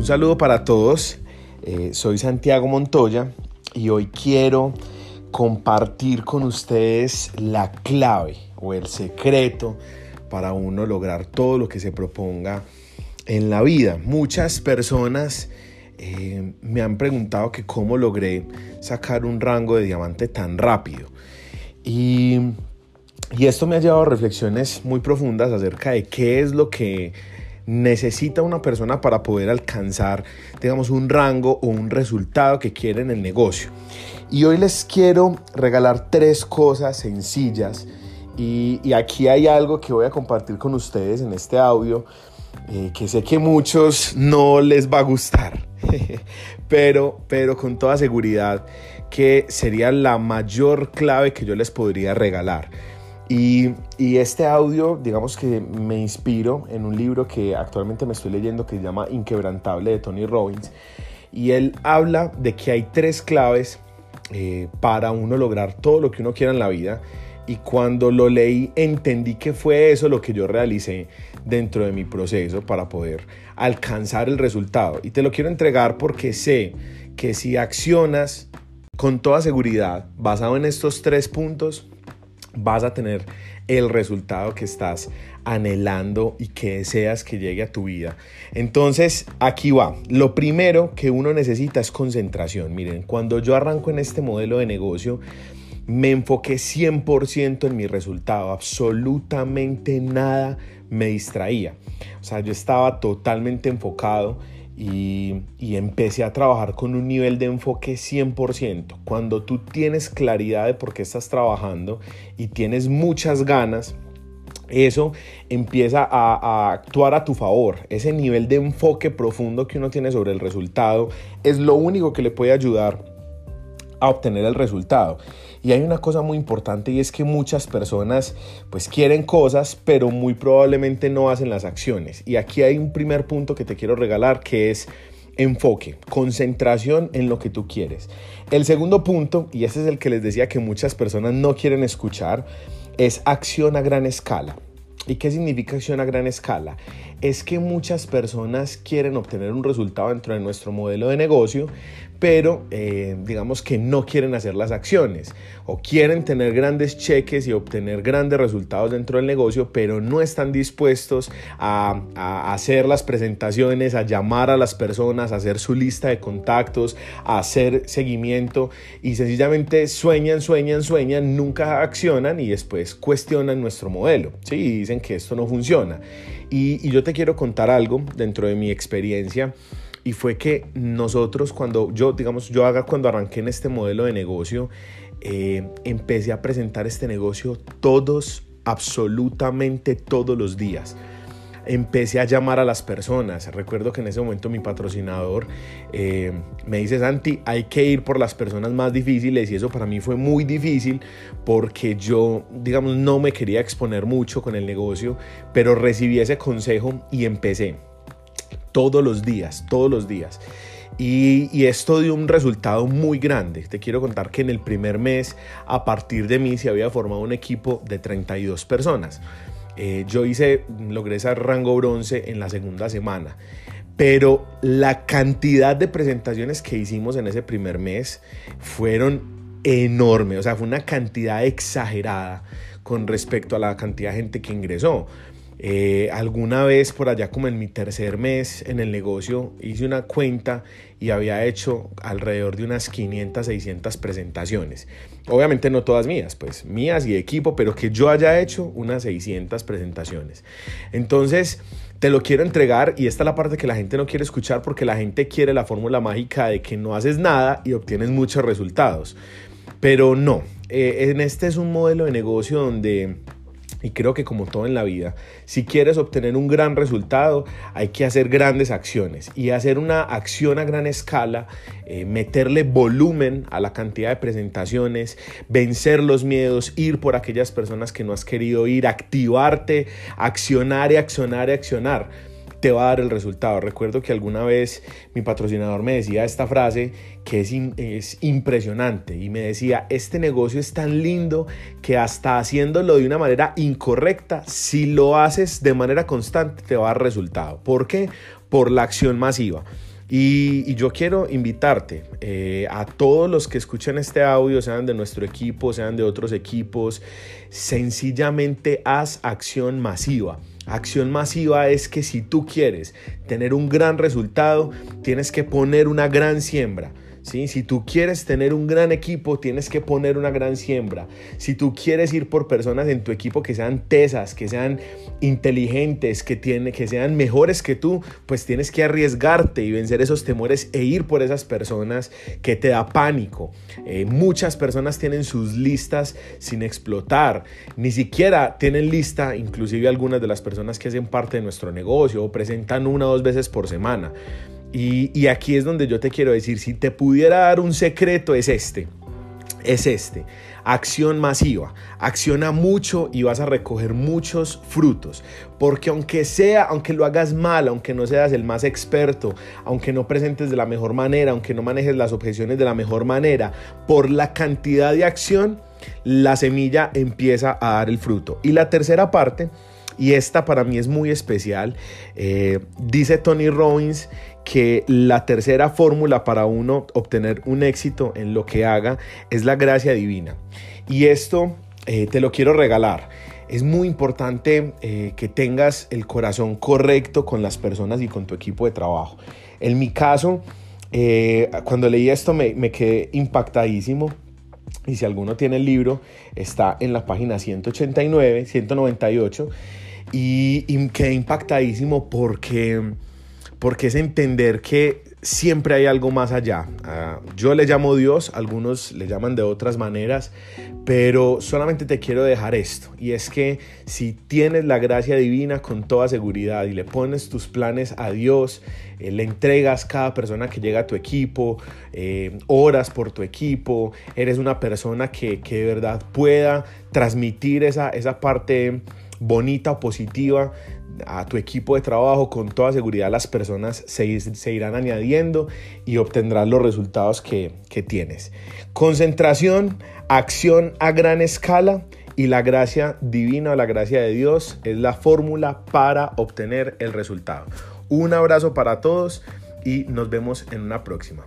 Un saludo para todos. Eh, soy Santiago Montoya y hoy quiero compartir con ustedes la clave o el secreto para uno lograr todo lo que se proponga en la vida. Muchas personas eh, me han preguntado que cómo logré sacar un rango de diamante tan rápido. Y, y esto me ha llevado a reflexiones muy profundas acerca de qué es lo que necesita una persona para poder alcanzar, digamos, un rango o un resultado que quiere en el negocio. Y hoy les quiero regalar tres cosas sencillas y, aquí hay algo que voy a compartir con ustedes en este audio eh, que sé que muchos no les va a gustar, pero, pero con toda seguridad que sería la mayor clave que yo les podría regalar. Y, este audio, digamos que me inspiro en un libro que actualmente me estoy leyendo que se llama Inquebrantable de Tony Robbins. Y él habla de que hay tres claves eh, para uno lograr todo lo que uno quiera en la vida. Y cuando lo leí entendí que fue eso lo que yo realicé dentro de mi proceso para poder alcanzar el resultado. Y te lo quiero entregar porque sé que si accionas con toda seguridad basado en estos tres puntos, vas a tener el resultado que estás anhelando y que deseas que llegue a tu vida. Entonces, aquí va. Lo primero que uno necesita es concentración. Miren, cuando yo arranco en este modelo de negocio, me enfoqué 100% en mi resultado. Absolutamente nada me distraía. O sea, yo estaba totalmente enfocado y, empecé a trabajar con un nivel de enfoque 100%. Cuando tú tienes claridad de por qué estás trabajando y tienes muchas ganas, eso empieza a, a, actuar a tu favor. Ese nivel de enfoque profundo que uno tiene sobre el resultado es lo único que le puede ayudar a obtener el resultado. Y hay una cosa muy importante y es que muchas personas pues quieren cosas, pero muy probablemente no hacen las acciones. Y aquí hay un primer punto que te quiero regalar que es enfoque, concentración en lo que tú quieres. El segundo punto, y este es el que les decía que muchas personas no quieren escuchar, es acción a gran escala. ¿Y qué significa acción a gran escala? Es que muchas personas quieren obtener un resultado dentro de nuestro modelo de negocio, pero eh, digamos que no quieren hacer las acciones o quieren tener grandes cheques y obtener grandes resultados dentro del negocio, pero no están dispuestos a, hacer las presentaciones, a llamar a las personas, a hacer su lista de contactos, a hacer seguimiento y sencillamente sueñan, sueñan, sueñan, nunca accionan y después cuestionan nuestro modelo ¿sí? y dicen que esto no funciona. y, y yo te quiero contar algo dentro de mi experiencia y fue que nosotros cuando yo, digamos, yo haga cuando arranqué en este modelo de negocio, eh, empecé a presentar este negocio todos, absolutamente todos los días. Empecé a llamar a las personas. Recuerdo que en ese momento mi patrocinador eh, me dice, Santi, hay que ir por las personas más difíciles y eso para mí fue muy difícil porque yo, digamos, no me quería exponer mucho con el negocio, pero recibí ese consejo y empecé todos los días, todos los días. Y, esto dio un resultado muy grande. Te quiero contar que en el primer mes, a partir de mí, se había formado un equipo de 32 personas. Eh, yo hice, logré ese rango bronce en la segunda semana. Pero la cantidad de presentaciones que hicimos en ese primer mes fueron enormes. O sea, fue una cantidad exagerada con respecto a la cantidad de gente que ingresó. Eh, alguna vez por allá como en mi tercer mes en el negocio hice una cuenta y había hecho alrededor de unas 500, 600 presentaciones. Obviamente no todas mías, pues mías y equipo, pero que yo haya hecho unas 600 presentaciones. Entonces, te lo quiero entregar y esta es la parte que la gente no quiere escuchar porque la gente quiere la fórmula mágica de que no haces nada y obtienes muchos resultados. Pero no, eh, en este es un modelo de negocio donde y creo que como todo en la vida, si quieres obtener un gran resultado, hay que hacer grandes acciones. Y hacer una acción a gran escala, eh, meterle volumen a la cantidad de presentaciones, vencer los miedos, ir por aquellas personas que no has querido ir, activarte, accionar y accionar y accionar te va a dar el resultado. Recuerdo que alguna vez mi patrocinador me decía esta frase que es, es impresionante y me decía, este negocio es tan lindo que hasta haciéndolo de una manera incorrecta, si lo haces de manera constante te va a dar resultado. ¿Por qué? Por la acción masiva. Y, yo quiero invitarte eh, a todos los que escuchen este audio, sean de nuestro equipo, sean de otros equipos, sencillamente haz acción masiva. Acción masiva es que si tú quieres tener un gran resultado, tienes que poner una gran siembra. Si tú quieres tener un gran equipo, tienes que poner una gran siembra. Si tú quieres ir por personas en tu equipo que sean tesas, que sean inteligentes, que, que sean mejores que tú, pues tienes que arriesgarte y vencer esos temores e ir por esas personas que te da pánico. Eh, muchas personas tienen sus listas sin explotar, ni siquiera tienen lista, inclusive algunas de las personas que hacen parte de nuestro negocio presentan una o dos veces por semana. Y, aquí es donde yo te quiero decir, si te pudiera dar un secreto es este, es este. Acción masiva. Acciona mucho y vas a recoger muchos frutos. Porque aunque sea, aunque lo hagas mal, aunque no seas el más experto, aunque no presentes de la mejor manera, aunque no manejes las objeciones de la mejor manera, por la cantidad de acción, la semilla empieza a dar el fruto. Y la tercera parte, y esta para mí es muy especial, eh, dice Tony Robbins que la tercera fórmula para uno obtener un éxito en lo que haga es la gracia divina. Y esto eh, te lo quiero regalar. Es muy importante eh, que tengas el corazón correcto con las personas y con tu equipo de trabajo. En mi caso, cuando leí esto me, me quedé impactadísimo y si alguno tiene el libro, está en la página 189, 198. Y, y quedé impactadísimo porque porque es entender que siempre hay algo más allá. Ah, yo le llamo Dios, algunos le llaman de otras maneras, pero solamente te quiero dejar esto, y es que si tienes la gracia divina con toda seguridad y le pones tus planes a Dios, eh, le entregas cada persona que llega a tu equipo, eh, oras por tu equipo, eres una persona que, que de verdad pueda transmitir esa, esa parte bonita positiva a tu equipo de trabajo, con toda seguridad las personas se, irán añadiendo y obtendrás los resultados que, que tienes. Concentración, acción a gran escala y la gracia divina o la gracia de Dios es la fórmula para obtener el resultado. Un abrazo para todos y nos vemos en una próxima.